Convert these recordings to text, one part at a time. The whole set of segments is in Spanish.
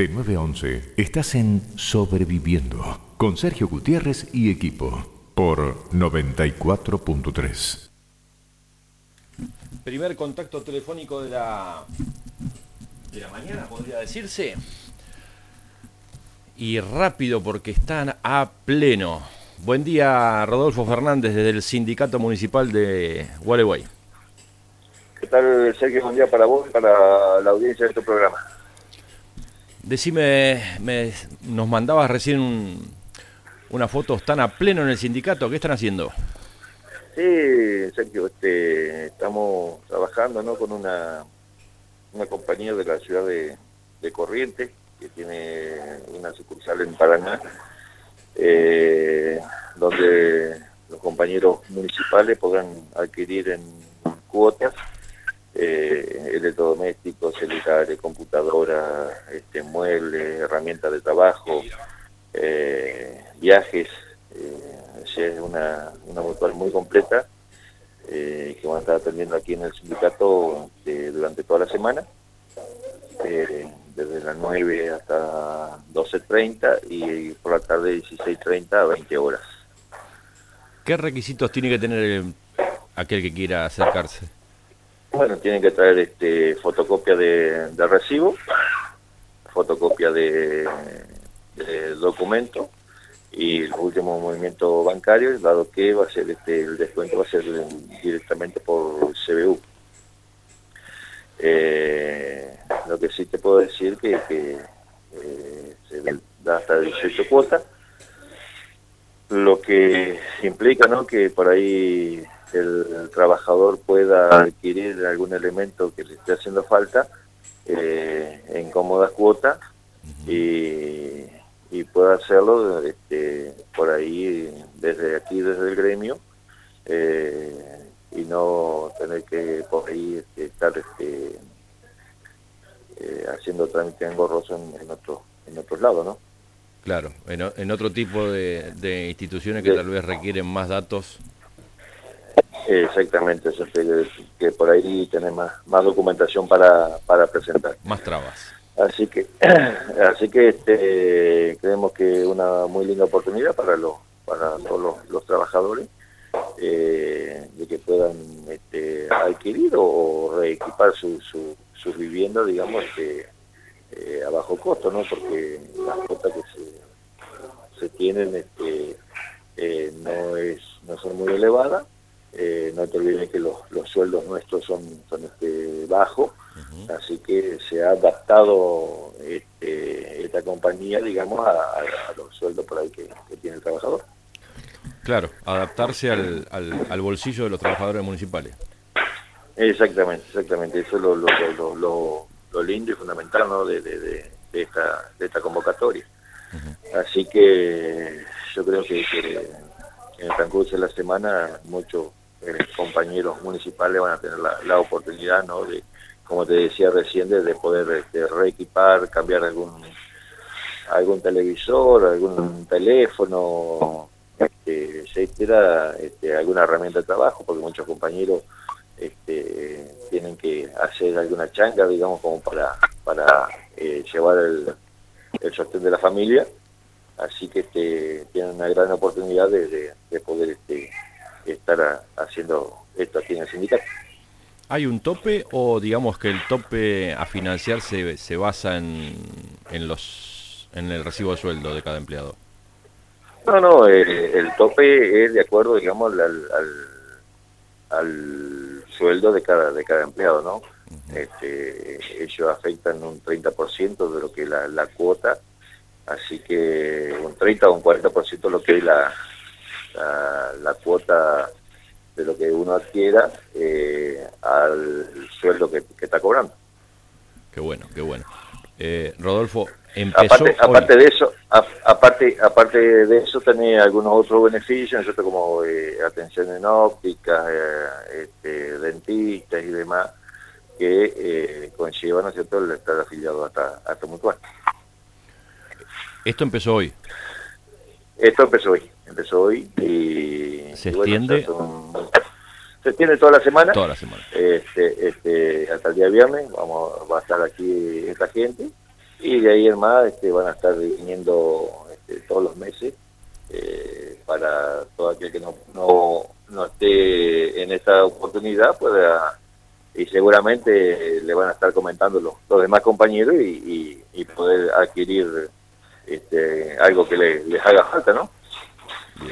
De 9 a 11 estás en Sobreviviendo con Sergio Gutiérrez y equipo por 94.3. Primer contacto telefónico de la, de la mañana, podría decirse. Y rápido porque están a pleno. Buen día, Rodolfo Fernández, desde el Sindicato Municipal de Gualeguay. ¿Qué tal, Sergio? Buen día para vos y para la audiencia de este programa. Decime, me, nos mandabas recién un, una foto, ¿están a pleno en el sindicato? ¿Qué están haciendo? Sí, Sergio, este, estamos trabajando ¿no? con una, una compañía de la ciudad de, Corrientes, que tiene una sucursal en Paraná, eh, donde los compañeros municipales podrán adquirir en cuotas eh, electrodomésticos, celulares, computadoras, este, muebles, herramientas de trabajo, eh, viajes. Eh, es una, una mutual muy completa eh, que van a estar atendiendo aquí en el sindicato eh, durante toda la semana, desde las 9 hasta 12.30 y por la tarde 16.30 a 20 horas. ¿Qué requisitos tiene que tener aquel que quiera acercarse? Bueno, tienen que traer este, fotocopia de, recibo, fotocopia de, documento y el último movimiento bancario, dado que va a ser este, el descuento va a ser directamente por CBU. Eh, lo que sí te puedo decir que, que eh, se da hasta 18 cuotas, lo que implica ¿no? que por ahí el trabajador pueda adquirir algún elemento que le esté haciendo falta eh, en cómoda cuota y, y, pueda hacerlo este, por ahí, desde aquí, desde el gremio, eh, y no tener que por ahí este, estar este, eh, haciendo trámite engorroso en, en, otro, en otros lados, ¿no? Claro, en, en otro tipo de, de instituciones que tal vez requieren más datos Exactamente, eso que, que, por ahí tenés más, más documentación para, para presentar. Más trabas. Así que, así que este, creemos que es una muy linda oportunidad para los, para todos los, trabajadores eh, de que puedan este, adquirir o reequipar su, su, sus viviendas, digamos, este, eh, a bajo costo, ¿no? Porque las costas que se, se tienen este, eh, no, es, no son muy elevadas eh, no te olvides que los, sueldos nuestros son, son este, bajos, así que se ha adaptado este, esta compañía, digamos, a, los sueldos por ahí que, tiene el trabajador. Claro, adaptarse al, al, bolsillo de los trabajadores municipales. Exactamente, exactamente, eso es lo, lo, lo, lindo y fundamental ¿no? de, de, de, esta, de esta convocatoria. Así que yo creo que, en el transcurso de la semana muchos eh, compañeros municipales van a tener la, oportunidad, ¿no? De, como te decía recién, de, poder este, reequipar, cambiar algún algún televisor, algún teléfono, este, etcétera, este, alguna herramienta de trabajo, porque muchos compañeros este, tienen que hacer alguna changa, digamos, como para, para eh, llevar el, el sostén de la familia. Así que este, tienen una gran oportunidad de, de poder este, estar haciendo esto aquí en el sindicato. ¿Hay un tope o digamos que el tope a financiar se, se basa en, en, los, en el recibo de sueldo de cada empleado? No, no, eh, el tope es de acuerdo, digamos, al, al, sueldo de cada, de cada empleado, ¿no? este, ellos afectan un 30% de lo que es la, la cuota, así que un 30 o un 40% de lo que es la, la, cuota de lo que uno adquiera eh, al sueldo que, está cobrando. Qué bueno, qué bueno. Eh, Rodolfo, empezó aparte, aparte de eso, aparte aparte de eso tenés algunos otros beneficios, como eh, atención en óptica, este, dentistas y demás, que conllevan, ¿no cierto?, el estar afiliado hasta, hasta Mutual. Esto empezó hoy. Esto empezó hoy empezó hoy y... ¿Se extiende? se extiende toda la semana. Toda la semana. Este, este, hasta el día viernes vamos, va a estar aquí esta gente y de ahí en más este, van a estar viniendo este, todos los meses eh, para todo aquel que no, no, no esté en esta oportunidad pueda y seguramente le van a estar comentando los, los demás compañeros y, poder adquirir este, algo que les haga falta, ¿no?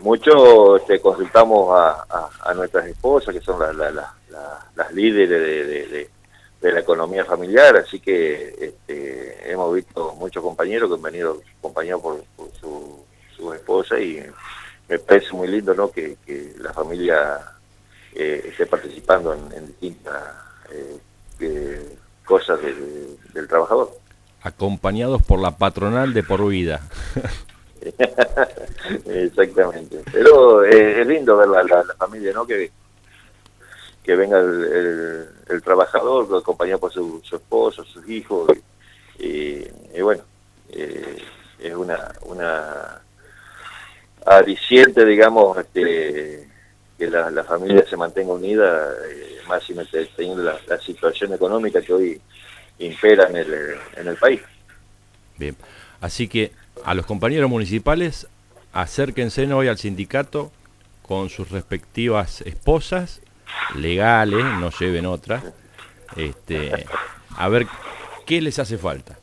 Muchos este, consultamos a, nuestras esposas, que son las líderes de, la economía familiar, así que este, hemos visto muchos compañeros que han venido acompañados por, su, esposa y me parece muy lindo ¿no? que, la familia eh, esté participando en, distintas eh, cosas del trabajador. Acompañados por la patronal de por vida. Exactamente. Pero eh, es lindo ver la, la, familia, ¿no? Que, que venga el, el, trabajador acompañado por su, su, esposo, sus hijos. Y, bueno, eh, es una, una adiciente, digamos, este, que la, la familia se mantenga unida, eh, más si teniendo la situación económica que hoy impera en el, en el país. Bien, así que a los compañeros municipales, acérquense hoy al sindicato con sus respectivas esposas, legales, no lleven otras, este, a ver qué les hace falta.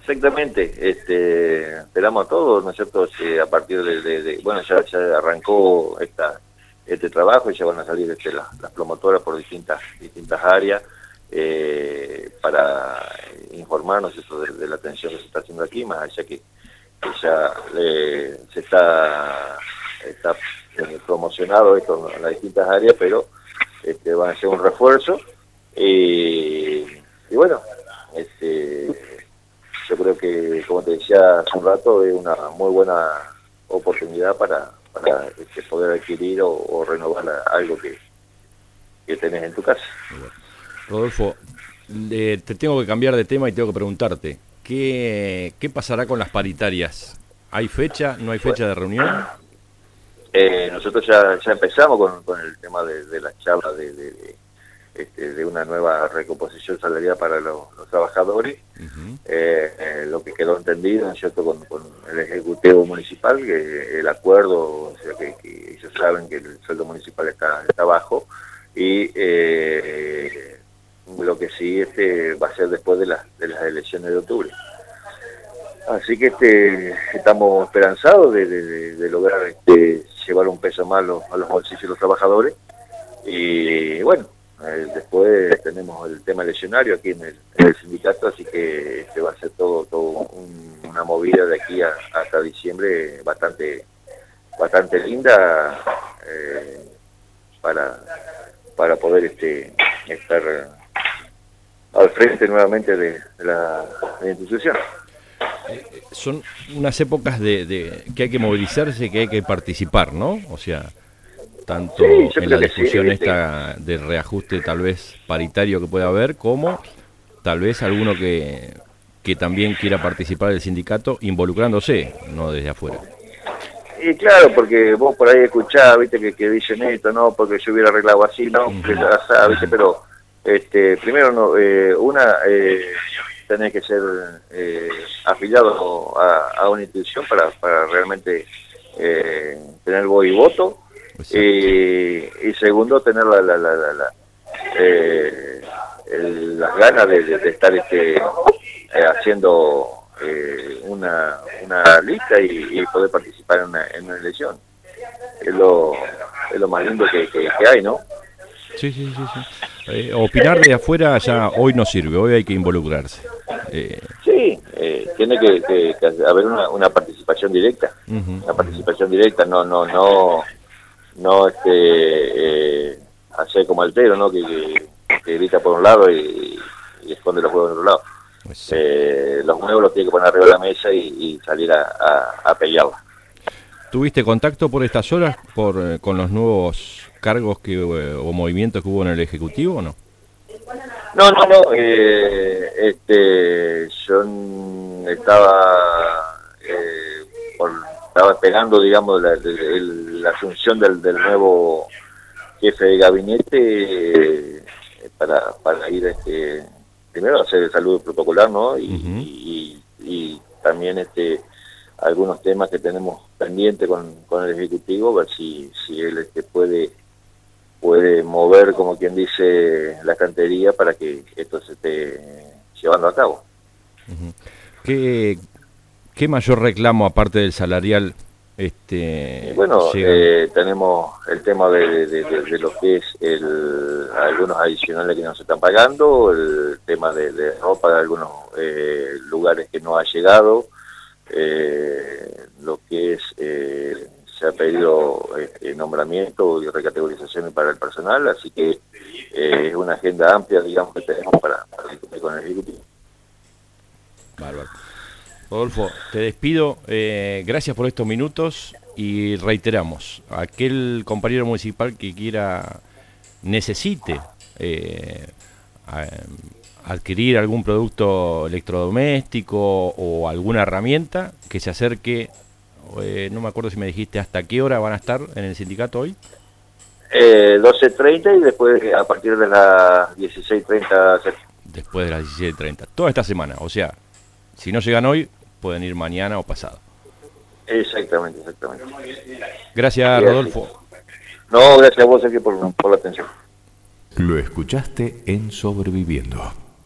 Exactamente, este, esperamos a todos, ¿no es cierto? a partir de, bueno, ya, ya, arrancó esta, este trabajo y ya van a salir este, las promotoras por distintas, distintas áreas eh, para informarnos eso de, la atención que se está haciendo aquí, más allá que, ya se está, está eh, promocionado esto en las distintas áreas, pero este, van a ser un refuerzo. y bueno, este, yo creo que, como te decía hace un rato, es una muy buena oportunidad para, para este, poder adquirir o, renovar algo que, que tenés en tu casa. Rodolfo, te tengo que cambiar de tema y tengo que preguntarte, ¿qué, qué pasará con las paritarias? ¿Hay fecha? ¿No hay fecha de reunión? Eh, nosotros ya, ya empezamos con, con el tema de, de la charla de, de, este, de, una nueva recomposición salarial para los, trabajadores. Eh, eh, lo que quedó entendido, ¿cierto?, con, con, el Ejecutivo Municipal, que el acuerdo, o sea, que, que ellos saben que el sueldo municipal está, está bajo y eh, lo que sí este va a ser después de, las de las elecciones de octubre. Así que este estamos esperanzados de, lograr este, llevar un peso más a los, a los bolsillos de los trabajadores. Y bueno, eh, después tenemos el tema eleccionario aquí en el, sindicato, así que este va a ser todo, todo una movida de aquí hasta diciembre bastante, bastante linda eh, para, para poder este, estar al frente nuevamente de, la, institución. Son unas épocas de, que hay que movilizarse, que hay que participar, ¿no? O sea, tanto en la discusión esta de reajuste tal vez paritario que pueda haber, como tal vez alguno que, que también quiera participar del sindicato involucrándose, no desde afuera. Y claro, porque vos por ahí escuchás, viste, que, que dicen esto, no, porque yo hubiera arreglado así, no, pero este, primero, no, eh, una, eh, tenés que ser eh, afiliado a, una institución para, para realmente eh, tener voz y voto. Y, segundo, tener la, la, la, la eh, las ganas de, estar este, haciendo una, una lista y, poder participar en una, en una elección. Es lo, es lo más lindo que, que hay, ¿no? Sí, sí, sí. sí. Eh, opinar de afuera ya hoy no sirve, hoy hay que involucrarse. Eh, sí, eh, tiene que, haber una, participación directa, una participación directa, no, no, no, no este, hacer como altero, ¿no? Que, grita por un lado y, esconde los huevos en otro lado. Pues los huevos los tiene que poner arriba de la mesa y, salir a, a, a ¿Tuviste contacto por estas horas por, con los nuevos cargos que, eh, o movimientos que hubo en el Ejecutivo o no? No, no, no. Eh, este, yo estaba, eh, estaba esperando, digamos, la, la asunción del, del, nuevo jefe de gabinete para, para ir este, primero hacer el saludo protocolar, ¿no? Y, y, también este algunos temas que tenemos pendiente con, con el Ejecutivo, ver si, si él este, puede puede mover, como quien dice, la cantería para que esto se esté llevando a cabo. ¿Qué, ¿Qué mayor reclamo, aparte del salarial, este, bueno, eh, tenemos el tema de, de, lo que es el, algunos adicionales que no se están pagando, el tema de, ropa de algunos eh, lugares que no ha llegado, eh, lo que es, se ha pedido nombramiento y recategorizaciones para el personal, así que es una agenda amplia, digamos, que tenemos para, para con el Ejecutivo. Bárbaro. Rodolfo, te despido. Eh, gracias por estos minutos y reiteramos, aquel compañero municipal que quiera, necesite eh, adquirir algún producto electrodoméstico o alguna herramienta, que se acerque, eh, no me acuerdo si me dijiste hasta qué hora van a estar en el sindicato hoy. 12.30 y después a partir de las 16.30. Después de las 16.30. Toda esta semana, o sea, si no llegan hoy, pueden ir mañana o pasado. Exactamente, exactamente. Gracias, Rodolfo. No, gracias a vos, Sergio, por, por la atención. Lo escuchaste en Sobreviviendo.